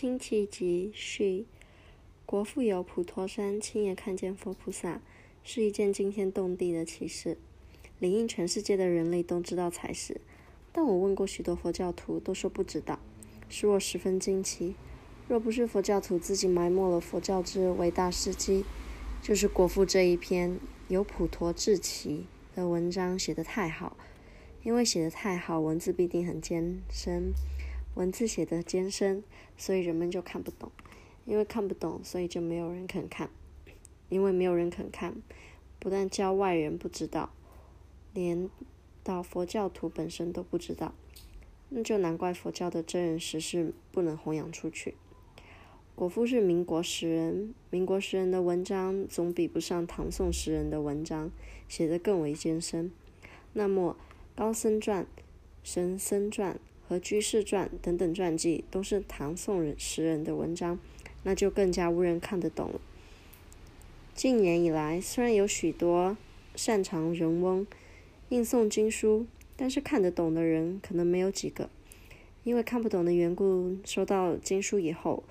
金奇集序：国父有普陀山亲眼看见佛菩萨，是一件惊天动地的奇事，理应全世界的人类都知道才是。但我问过许多佛教徒，都说不知道，使我十分惊奇。若不是佛教徒自己埋没了佛教之伟大事迹，就是国父这一篇有普陀至奇的文章写得太好。因为写得太好，文字必定很艰深。文字写得艰深，所以人们就看不懂。因为看不懂，所以就没有人肯看。因为没有人肯看，不但教外人不知道，连到佛教徒本身都不知道，那就难怪佛教的真人实事不能弘扬出去。国父是民国时人，民国时人的文章总比不上唐宋时人的文章写得更为艰深。那么，高僧传、神僧传和居士传等等传记都是唐宋人时人的文章，那就更加无人看得懂了。近年以来，虽然有许多擅长人翁印诵经书，但是看得懂的人可能没有几个。因为看不懂的缘故，收到经书以后。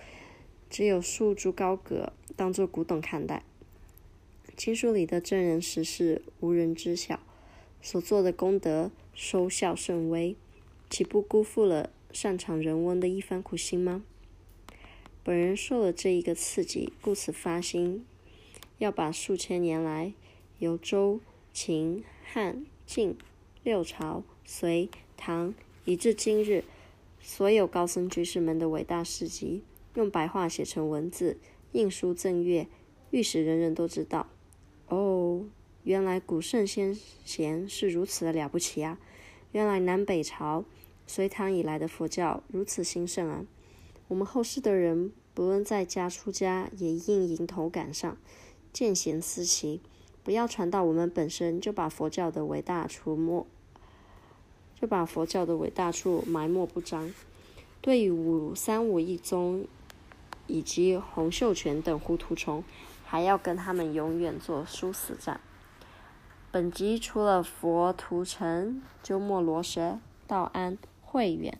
只有束诸高阁，当作古董看待。经书里的真人实事，无人知晓，所做的功德收效甚微，岂不辜负了擅长人文的一番苦心吗？本人受了这一个刺激，故此发心，要把数千年来由周、秦、汉、晋六朝、隋、唐以至今日，所有高僧居士们的伟大事迹。用白话写成文字，印书赠阅，欲使人人都知道。哦，原来古圣先贤是如此的了不起啊！原来南北朝、隋唐以来的佛教如此兴盛啊！我们后世的人，不论在家出家，也应迎头赶上，见贤思齐，不要传到我们本身就把佛教的伟大处没，就把佛教的伟大处埋没不彰。对于五三五一宗。以及洪秀全等糊涂虫，还要跟他们永远做殊死战。本集除了佛图澄、鸠摩罗什、道安、慧远、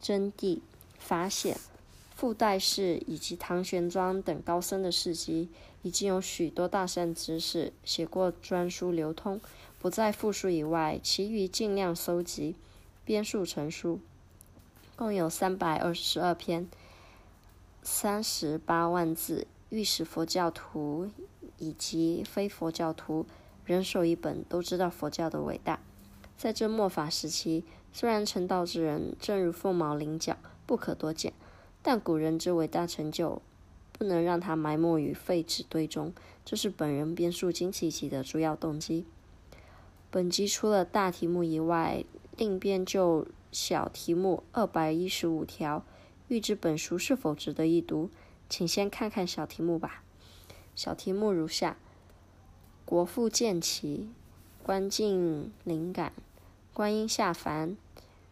真谛、法显、傅代士以及唐玄奘等高僧的事迹，已经有许多大善知识写过专书流通，不再复述以外，其余尽量搜集编述成书，共有三百二十二篇。三十八万字，御史佛教徒以及非佛教徒人手一本，都知道佛教的伟大。在这末法时期，虽然成道之人正如凤毛麟角，不可多见，但古人之伟大成就，不能让他埋没于废纸堆中。这是本人编述《经奇集》的主要动机。本集除了大题目以外，另编就小题目二百一十五条。预知本书是否值得一读，请先看看小题目吧。小题目如下：国父见其观境灵感，观音下凡，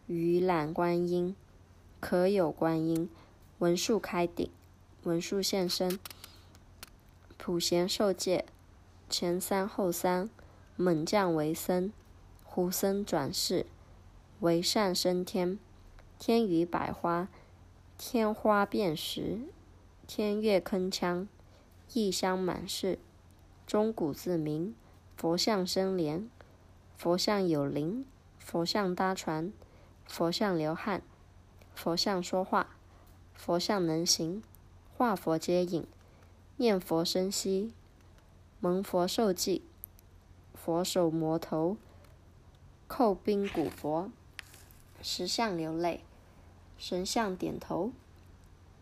于览观音，可有观音？文殊开顶，文殊现身，普贤受戒，前三后三，猛将为僧，胡僧转世，为善升天，天雨百花。天花遍时，天乐铿锵，异香满室。钟鼓自鸣，佛像生莲，佛像有灵，佛像搭船，佛像流汗，佛像说话，佛像能行，化佛接引，念佛生息，蒙佛受记，佛手摩头，叩冰古佛，石像流泪。神像点头，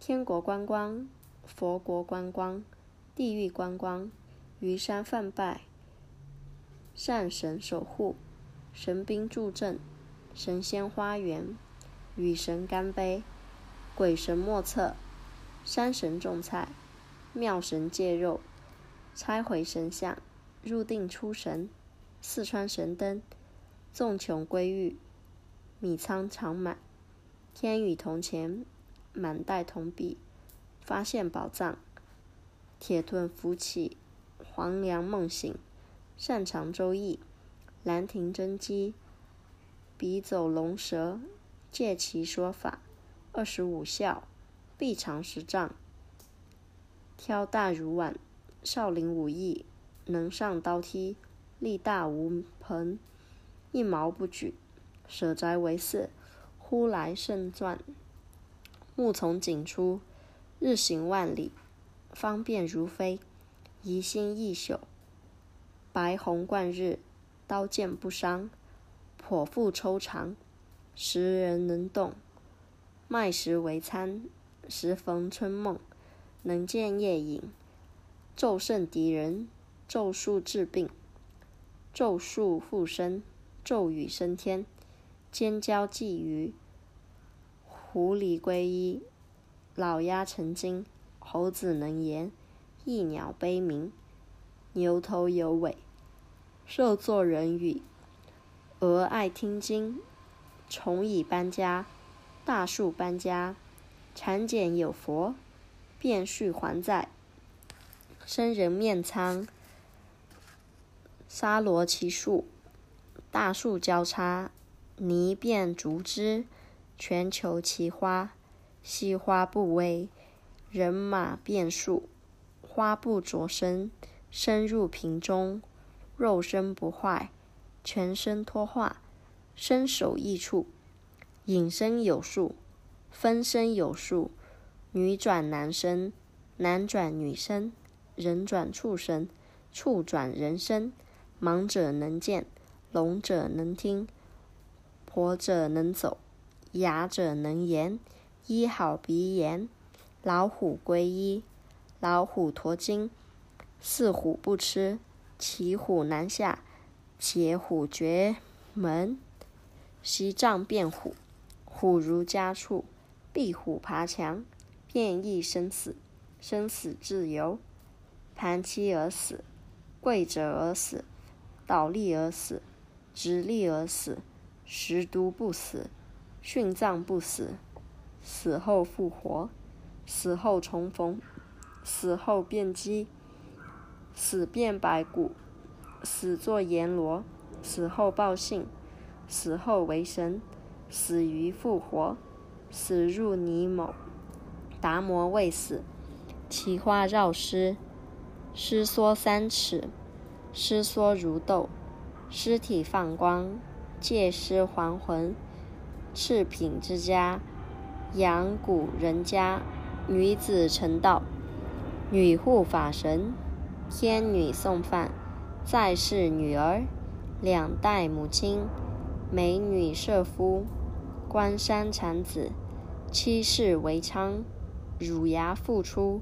天国观光，佛国观光，地狱观光，余山泛拜，善神守护，神兵助阵，神仙花园，雨神干杯，鬼神莫测，山神种菜，庙神借肉，拆毁神像，入定出神，四川神灯，纵穷归狱，米仓常满。天宇铜钱，满袋铜币，发现宝藏。铁盾浮起，黄粱梦醒。擅长周易，兰亭真迹，笔走龙蛇，借其说法。二十五孝，臂长十丈，挑大如碗。少林武艺，能上刀梯，力大无朋，一毛不举。舍宅为寺，呼来胜传。木从井出，日行万里，方便如飞。疑心易朽，白虹贯日，刀剑不伤。颇腹抽长，时人能动。麦食为餐，时逢春梦。能见夜影，咒胜敌人，咒术治病，咒术复身，咒语升天。尖椒鲫鱼，狐狸归一，老鸦成精，猴子能言，一鸟悲鸣，牛头有尾，兽作人语，鹅爱听经，虫蚁搬家，大树搬家，产检有佛，变序还在，生人面苍，沙罗奇树，大树交叉。泥变竹枝，全球奇花，西花不微，人马变树，花不着身，身入瓶中，肉身不坏，全身脱化，身首异处，隐身有术，分身有术，女转男身，男转女身，人转畜生，畜转人身，盲者能见，聋者能听。活者能走，哑者能言，医好鼻炎。老虎归一，老虎驮金，四虎不吃，骑虎难下，解虎绝门。西藏变虎，虎如家畜，壁虎爬墙，变异生死，生死自由。盘膝而死，跪着而死，倒立而死，直立而死。食毒不死，殉葬不死，死后复活，死后重逢，死后变鸡，死变白骨，死作阎罗，死后报信，死后为神，死于复活，死入泥某，达摩未死，奇花绕尸，尸缩三尺，尸缩如豆，尸体放光。借尸还魂，赤品之家，阳谷人家，女子成道，女护法神，天女送饭，在世女儿，两代母亲，美女射夫，关山产子，七世为昌，乳牙复出，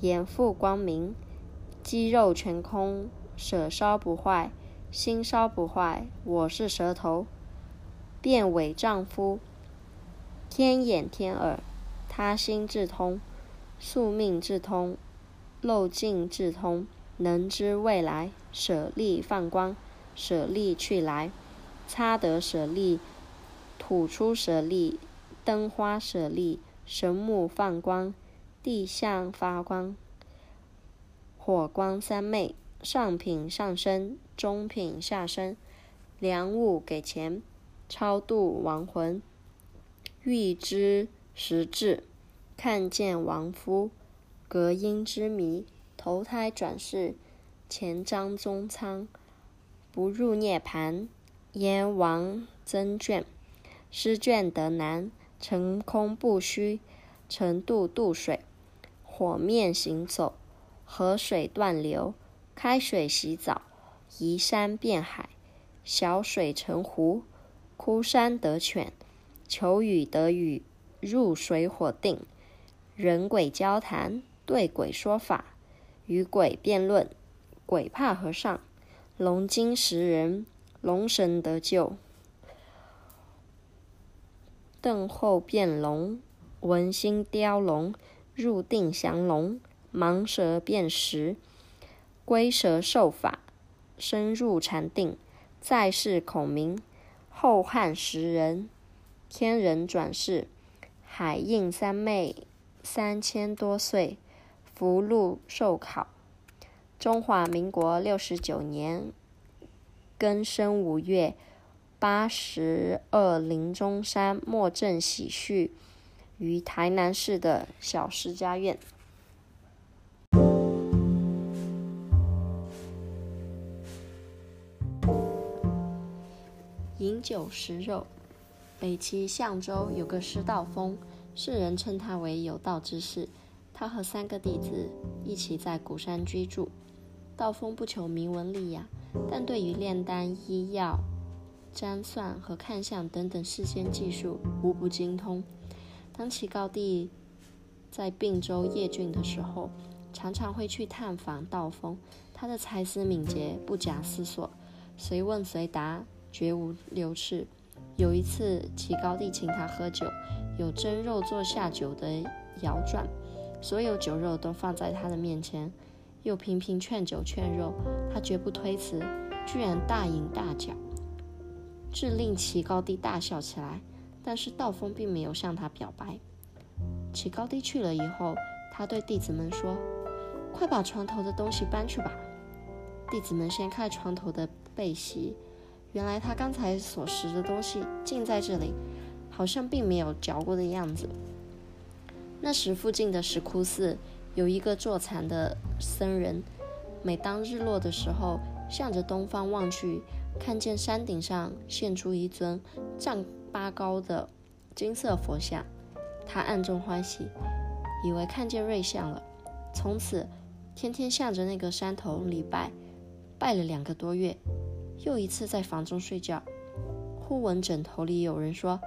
眼复光明，肌肉全空，舍烧不坏。心烧不坏，我是舌头，变伪丈夫，天眼天耳，他心智通，宿命智通，漏尽智通，能知未来，舍利放光，舍利去来，擦得舍利，吐出舍利，灯花舍利，神木放光，地象发光，火光三昧。上品上身，中品下身，良物给钱，超度亡魂，欲知实质，看见亡夫，隔音之谜，投胎转世，前章中仓，不入涅盘，阎王增卷，失卷得难，成空不虚，成度渡水，火面行走，河水断流。开水洗澡，移山变海，小水成湖，枯山得泉，求雨得雨，入水火定，人鬼交谈，对鬼说法，与鬼辩论，鬼怕和尚，龙精食人，龙神得救，邓后变龙，文心雕龙，入定降龙，盲蛇变石。龟蛇受法，深入禅定，在世孔明，后汉时人，天人转世，海印三昧，三千多岁，福禄寿考。中华民国六十九年庚申五月八十二，林中山莫正喜序，于台南市的小施家院。饮酒食肉，北齐相州有个师道风，世人称他为有道之士。他和三个弟子一起在古山居住。道风不求名闻利雅，但对于炼丹、医药、占算和看相等等世间技术无不精通。当齐高帝在并州叶郡的时候，常常会去探访道风。他的才思敏捷，不假思索，随问随答。绝无流斥。有一次，齐高帝请他喝酒，有蒸肉做下酒的肴馔，所有酒肉都放在他的面前，又频频劝酒劝肉，他绝不推辞，居然大饮大嚼，致令齐高帝大笑起来。但是道风并没有向他表白。齐高帝去了以后，他对弟子们说：“快把床头的东西搬去吧。”弟子们掀开床头的被席。原来他刚才所食的东西竟在这里，好像并没有嚼过的样子。那时附近的石窟寺有一个坐禅的僧人，每当日落的时候，向着东方望去，看见山顶上现出一尊丈八高的金色佛像，他暗中欢喜，以为看见瑞相了。从此天天向着那个山头礼拜，拜了两个多月。又一次在房中睡觉，忽闻枕头里有人说：“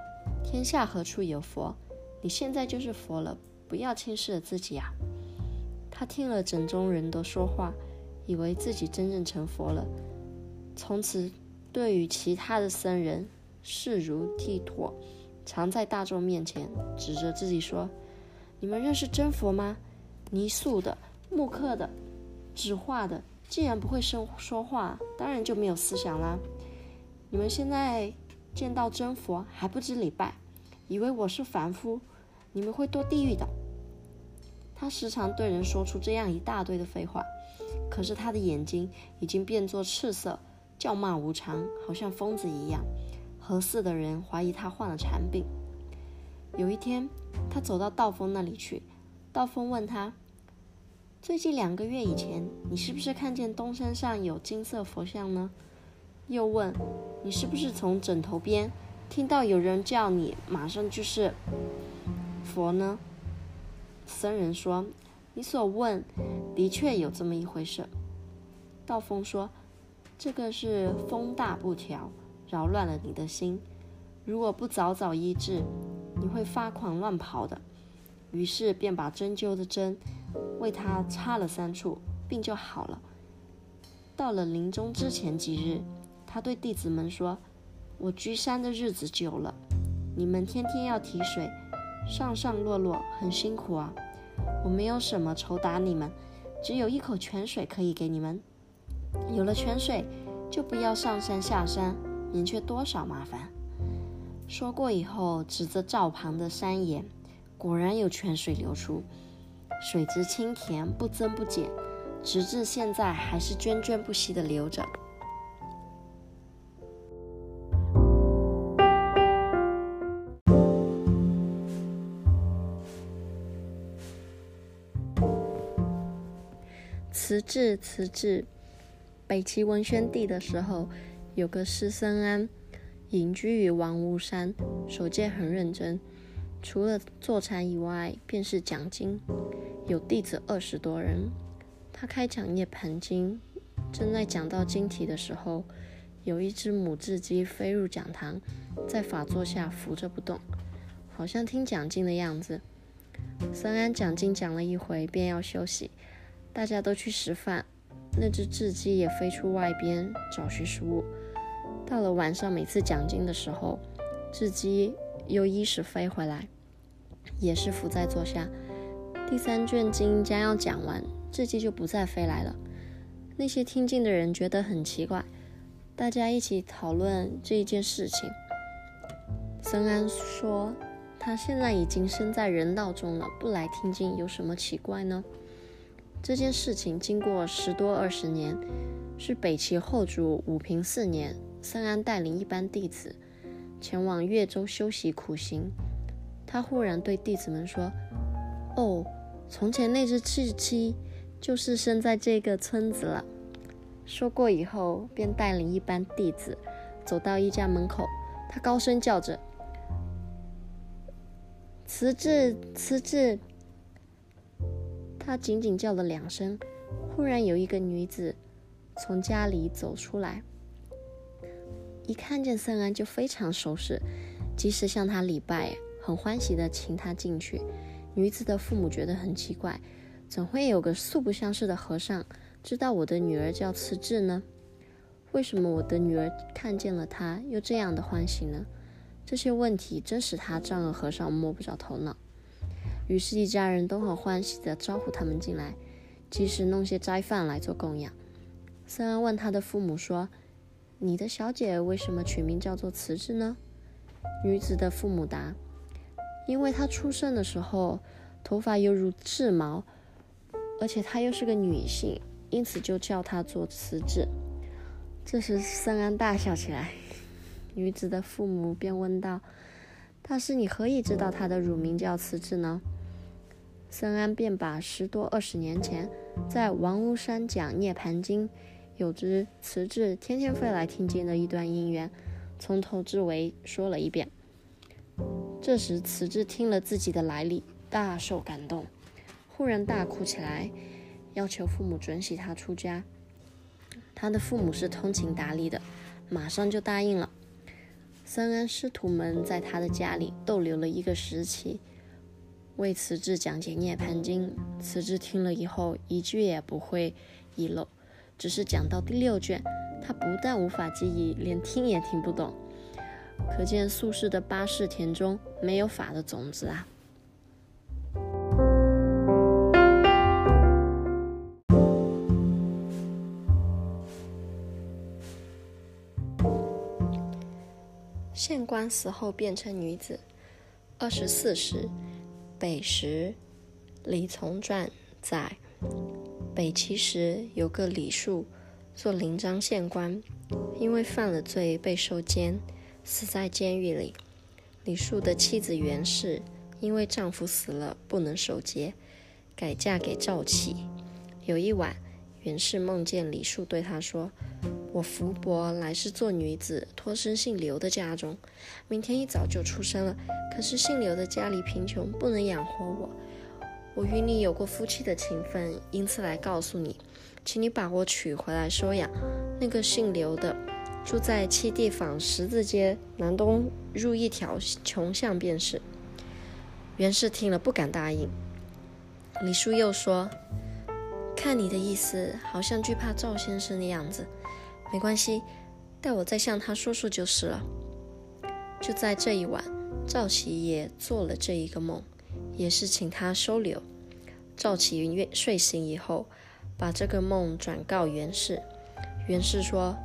天下何处有佛？你现在就是佛了，不要轻视了自己啊！”他听了枕中人的说话，以为自己真正成佛了。从此，对于其他的僧人视如剃唾，常在大众面前指着自己说：“你们认识真佛吗？泥塑的、木刻的、纸画的。”既然不会生说话，当然就没有思想啦。你们现在见到真佛还不知礼拜，以为我是凡夫，你们会堕地狱的。他时常对人说出这样一大堆的废话，可是他的眼睛已经变作赤色，叫骂无常，好像疯子一样。合寺的人怀疑他患了禅病。有一天，他走到道风那里去，道风问他。最近两个月以前，你是不是看见东山上有金色佛像呢？又问你是不是从枕头边听到有人叫你，马上就是佛呢？僧人说：“你所问的确有这么一回事。”道风说：“这个是风大不调，扰乱了你的心，如果不早早医治，你会发狂乱跑的。”于是便把针灸的针。为他插了三处，病就好了。到了临终之前几日，他对弟子们说：“我居山的日子久了，你们天天要提水，上上落落，很辛苦啊。我没有什么酬答你们，只有一口泉水可以给你们。有了泉水，就不要上山下山，免却多少麻烦。”说过以后，指着灶旁的山岩，果然有泉水流出。水质清甜，不增不减，直至现在还是涓涓不息的流着。辞治，辞治。北齐文宣帝的时候，有个师僧安，隐居于王屋山，守戒很认真，除了坐禅以外，便是讲经。有弟子二十多人，他开讲业盘经，正在讲到经题的时候，有一只母雉鸡飞入讲堂，在法座下伏着不动，好像听讲经的样子。僧安讲经讲了一回，便要休息，大家都去食饭，那只雉鸡也飞出外边找寻食物。到了晚上，每次讲经的时候，雉鸡又依时飞回来，也是伏在座下。第三卷经将要讲完，雉鸡就不再飞来了。那些听经的人觉得很奇怪，大家一起讨论这一件事情。僧安说：“他现在已经身在人道中了，不来听经有什么奇怪呢？”这件事情经过十多二十年，是北齐后主武平四年，僧安带领一班弟子前往越州修习苦行。他忽然对弟子们说：“哦，从前那只雉鸡就是生在这个村子了。”说过以后，便带领一班弟子走到一家门口，他高声叫着：“辞志，辞志！”他仅仅叫了两声，忽然有一个女子从家里走出来，一看见圣安就非常熟识，及时向他礼拜。很欢喜的请他进去。女子的父母觉得很奇怪，怎会有个素不相识的和尚知道我的女儿叫慈智呢？为什么我的女儿看见了他又这样的欢喜呢？这些问题真使他丈二和尚摸不着头脑。于是，一家人都很欢喜的招呼他们进来，及时弄些斋饭来做供养。僧安问他的父母说：“你的小姐为什么取名叫做慈智呢？”女子的父母答。因为她出生的时候头发犹如雉毛，而且她又是个女性，因此就叫她做慈智。这时僧安大笑起来，女子的父母便问道：“大师，你何以知道她的乳名叫慈智呢？”森安便把十多二十年前在王屋山讲《涅盘经》，有只慈智天天飞来听经的一段因缘，从头至尾说了一遍。这时，慈智听了自己的来历，大受感动，忽然大哭起来，要求父母准许他出家。他的父母是通情达理的，马上就答应了。森安师徒们在他的家里逗留了一个时期，为慈智讲解《涅盘经》。慈智听了以后，一句也不会遗漏，只是讲到第六卷，他不但无法记忆，连听也听不懂。可见宿世的八世田中没有法的种子啊！县官死后变成女子。二十四时，北时李从传载北齐时有个李树做临漳县官，因为犯了罪被收监。死在监狱里。李树的妻子袁氏因为丈夫死了不能守节，改嫁给赵启。有一晚，袁氏梦见李树对她说：“我福伯来是做女子，托生姓刘的家中，明天一早就出生了。可是姓刘的家里贫穷，不能养活我。我与你有过夫妻的情分，因此来告诉你，请你把我娶回来收养。那个姓刘的。”住在七地坊十字街南东入一条穷巷便是。袁氏听了不敢答应。李叔又说：“看你的意思，好像惧怕赵先生的样子。没关系，待我再向他说说就是了。”就在这一晚，赵启也做了这一个梦，也是请他收留。赵启睡醒以后，把这个梦转告袁氏。袁氏说。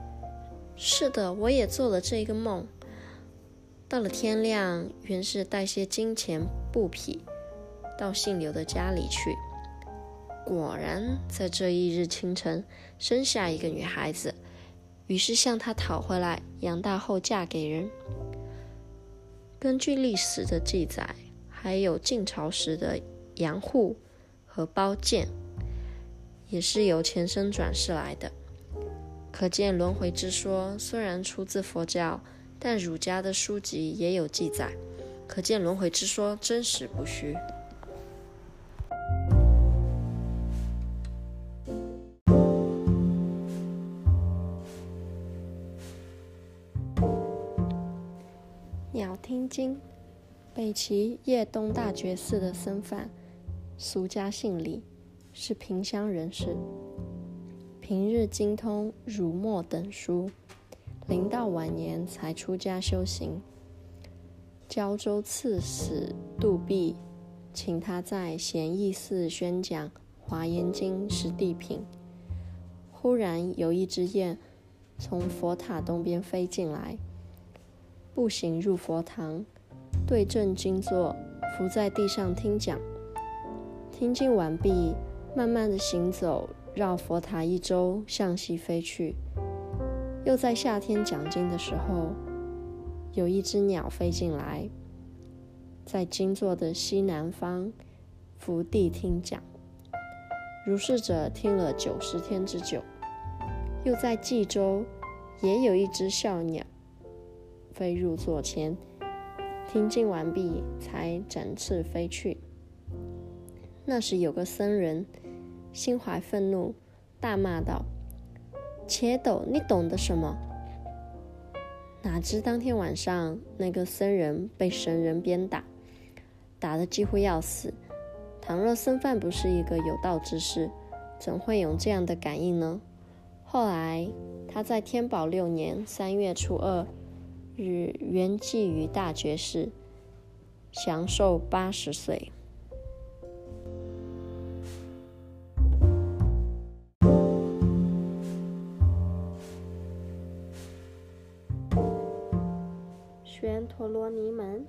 是的，我也做了这一个梦。到了天亮，袁氏带些金钱布匹到姓刘的家里去，果然在这一日清晨生下一个女孩子，于是向她讨回来，养大后嫁给人。根据历史的记载，还有晋朝时的杨户和包建，也是由前生转世来的。可见轮回之说虽然出自佛教，但儒家的书籍也有记载。可见轮回之说真实不虚。听经，北齐叶东大觉寺的僧饭，俗家姓李，是萍乡人士。平日精通儒墨等书，临到晚年才出家修行。胶州刺史杜弼请他在贤义寺宣讲《华严经》是地品。忽然有一只雁从佛塔东边飞进来，步行入佛堂，对正经坐，伏在地上听讲。听经完毕，慢慢的行走。绕佛塔一周，向西飞去。又在夏天讲经的时候，有一只鸟飞进来，在经座的西南方伏地听讲。如是者听了九十天之久。又在冀州，也有一只笑鸟飞入座前，听经完毕，才展翅飞去。那时有个僧人心怀愤怒，大骂道：“且斗，你懂得什么？”哪知当天晚上，那个僧人被神人鞭打，打得几乎要死。倘若僧饭不是一个有道之士，怎会有这样的感应呢？后来，他在天宝六年三月初二日圆寂于大觉寺，享寿八十岁。玄陀罗尼门，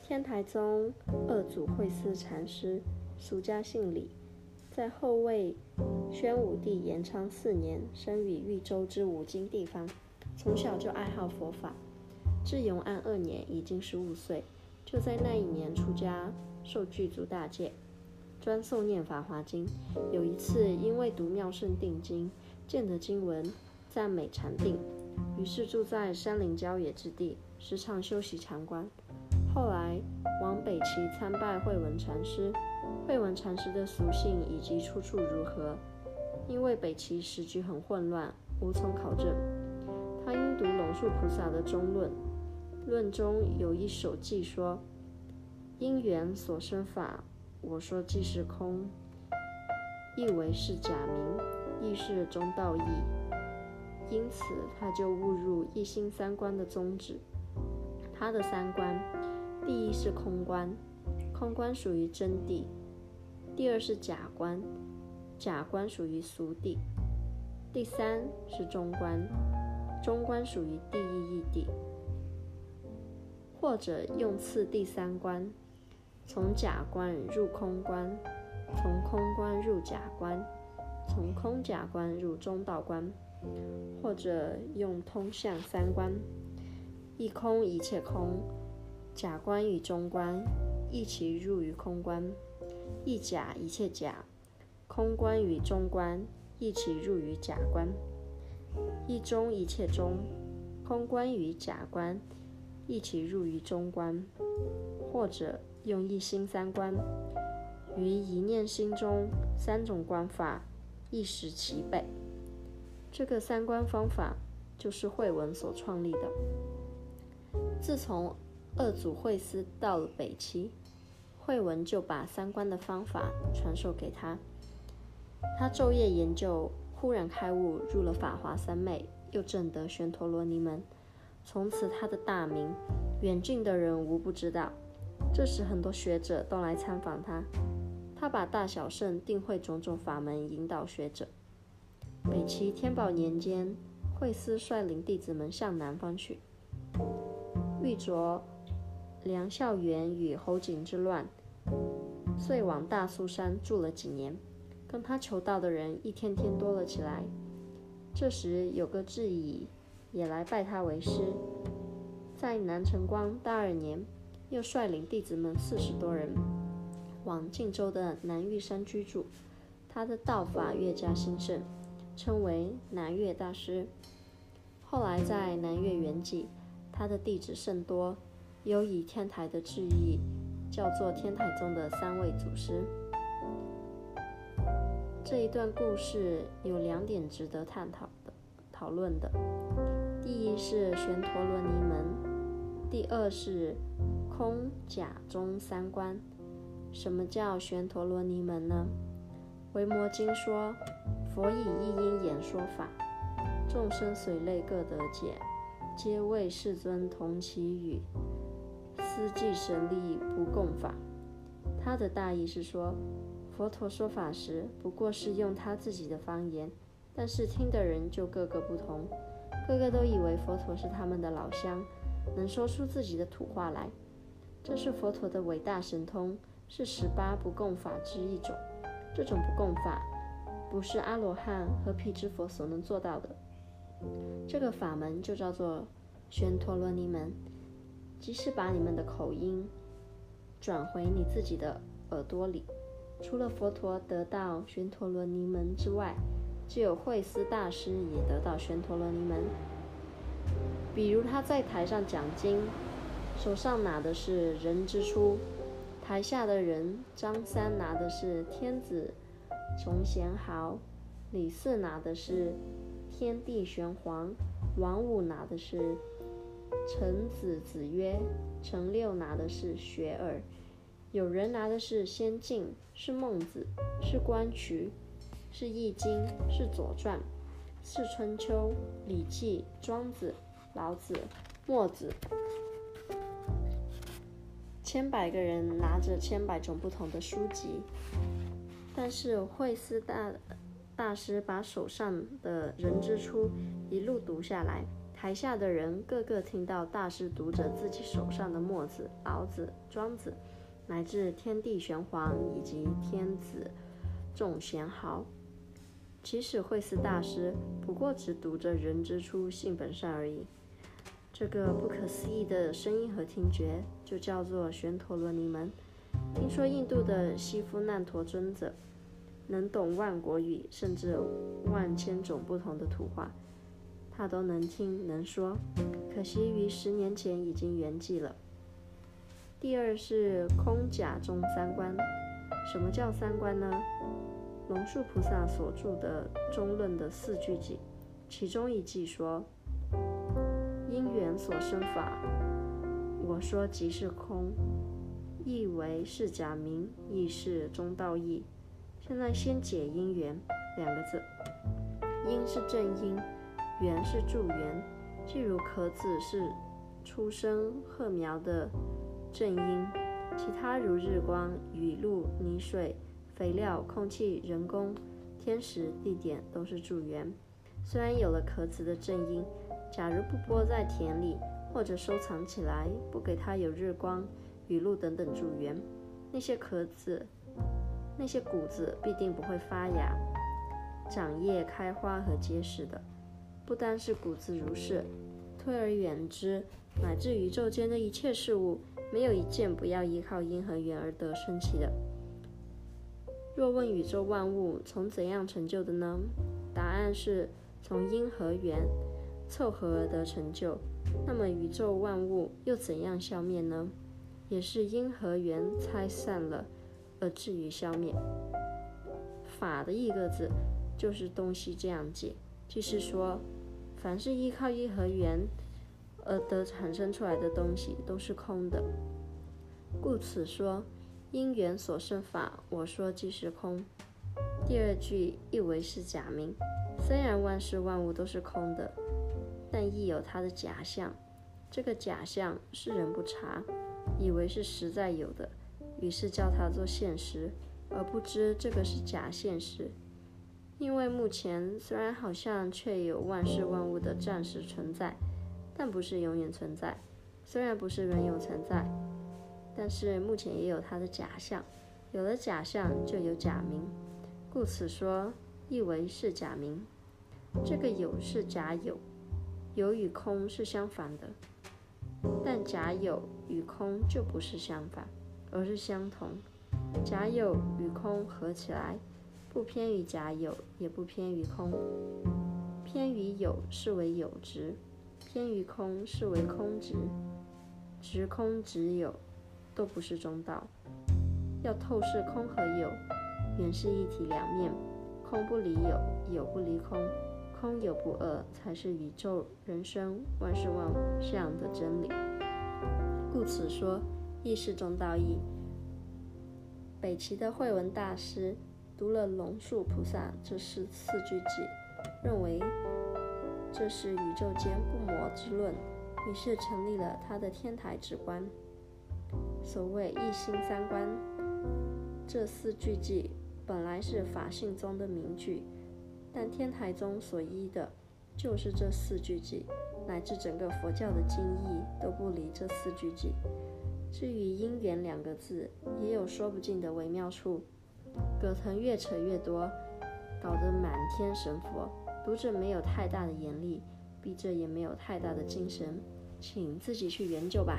天台宗二祖慧思禅师，俗家姓李。在后魏宣武帝延昌四年，生于豫州之五经地方。从小就爱好佛法。至永安二年，已经十五岁，就在那一年出家，受具足大戒，专诵念法华经。有一次，因为读妙胜定经，见得经文赞美禅定，于是住在山林郊野之地，时常修习禅观。后来往北齐参拜慧文禅师。慧文禅师的俗性以及出处如何？因为北齐时局很混乱，无从考证。他因读龙树菩萨的中论，论中有一首偈说：“因缘所生法，我说即是空，亦为是假名，亦是中道义。”因此，他就误入一心三观的宗旨。他的三观，第一是空观，空观属于真谛。第二是假观，假观属于俗谛；第三是中观，中观属于第一义谛。或者用次第三观，从假观入空观，从空观入假观，从空假观入中道观；或者用通向三观，一空一切空，假观与中观一起入于空观。一假一切假，空观与中观一起入于假观；一中一切中，空观与假观一起入于中观。或者用一心三观，于一念心中三种观法一时齐备。这个三观方法就是慧文所创立的。自从二祖慧思到了北齐。慧文就把三观的方法传授给他，他昼夜研究，忽然开悟，入了法华三昧，又证得玄陀罗尼门。从此他的大名，远近的人无不知道。这时很多学者都来参访他，他把大小圣定慧种种法门引导学者。北齐天宝年间，慧思率领弟子们向南方去，遇着。梁孝元与侯景之乱，遂往大苏山住了几年。跟他求道的人一天天多了起来。这时有个质疑也来拜他为师。在南城光大二年，又率领弟子们四十多人往晋州的南岳山居住。他的道法越加兴盛，称为南岳大师。后来在南岳圆寂，他的弟子甚多。有以天台的智义，叫做天台宗的三位祖师。这一段故事有两点值得探讨的、讨论的。第一是玄陀罗尼门，第二是空假中三观。什么叫玄陀罗尼门呢？维摩经说，佛以一因演说法，众生随类各得解，皆为世尊同其语。思计神力不共法，他的大意是说，佛陀说法时不过是用他自己的方言，但是听的人就各个不同，个个都以为佛陀是他们的老乡，能说出自己的土话来。这是佛陀的伟大神通，是十八不共法之一种。这种不共法，不是阿罗汉和辟支佛所能做到的。这个法门就叫做玄陀罗尼门。即是把你们的口音转回你自己的耳朵里。除了佛陀得到旋陀罗尼门之外，只有慧思大师也得到旋陀罗尼门。比如他在台上讲经，手上拿的是人之初；台下的人张三拿的是天子从贤豪，李四拿的是天地玄黄，王五拿的是臣子子曰，陈六拿的是学而。有人拿的是《仙境》，是《孟子》，是《关渠》，是《易经》，是《左传》，是《春秋》《礼记》《庄子》《老子》《墨子》。千百个人拿着千百种不同的书籍，但是惠思大大师把手上的人之初一路读下来，台下的人个个听到大师读着自己手上的墨子、老子、庄子。乃至天地玄黄以及天子众贤豪，即使慧思大师不过只读着人之初性本善而已。这个不可思议的声音和听觉，就叫做玄陀罗尼门。听说印度的西夫难陀尊者能懂万国语，甚至万千种不同的图画，他都能听能说。可惜于十年前已经圆寂了。第二是空假中三观。什么叫三观呢？龙树菩萨所著的《中论》的四句偈，其中一句说：“因缘所生法，我说即是空，意为是假名，亦是中道义。”现在先解因缘两个字，因是正因，缘是助缘。譬如壳子是出生禾苗的。正因，其他如日光、雨露、泥水、肥料、空气、人工、天时、地点都是助缘。虽然有了壳子的正因，假如不播在田里，或者收藏起来，不给它有日光、雨露等等助缘，那些壳子、那些谷子必定不会发芽、长叶、开花和结实的。不单是谷子如是，推而远之，乃至宇宙间的一切事物。没有一件不要依靠因和缘而得生起的。若问宇宙万物从怎样成就的呢？答案是从因和缘凑合而得成就。那么宇宙万物又怎样消灭呢？也是因和缘拆散了而至于消灭。法的一个字就是东西这样解，就是说，凡是依靠因和缘。而得产生出来的东西都是空的，故此说因缘所生法，我说即是空。第二句意为是假名，虽然万事万物都是空的，但亦有它的假象。这个假象世人不察，以为是实在有的，于是叫它做现实，而不知这个是假现实。因为目前虽然好像却有万事万物的暂时存在。但不是永远存在，虽然不是永永存在，但是目前也有它的假象。有了假象，就有假名，故此说亦为是假名。这个有是假有，有与空是相反的，但假有与空就不是相反，而是相同。假有与空合起来，不偏于假有，也不偏于空，偏于有是为有值。偏于空是为空执，执空执有，都不是中道。要透视空和有，原是一体两面，空不离有，有不离空，空有不二，才是宇宙人生万事万物相的真理。故此说，亦是中道义。北齐的慧文大师读了龙树菩萨这四四句偈，认为。这是宇宙间不磨之论，于是成立了他的天台之观。所谓一心三观，这四句偈本来是法性中的名句，但天台宗所依的就是这四句偈，乃至整个佛教的经义都不离这四句偈。至于因缘两个字，也有说不尽的微妙处，葛藤越扯越多，搞得满天神佛。读者没有太大的眼力，笔者也没有太大的精神，请自己去研究吧。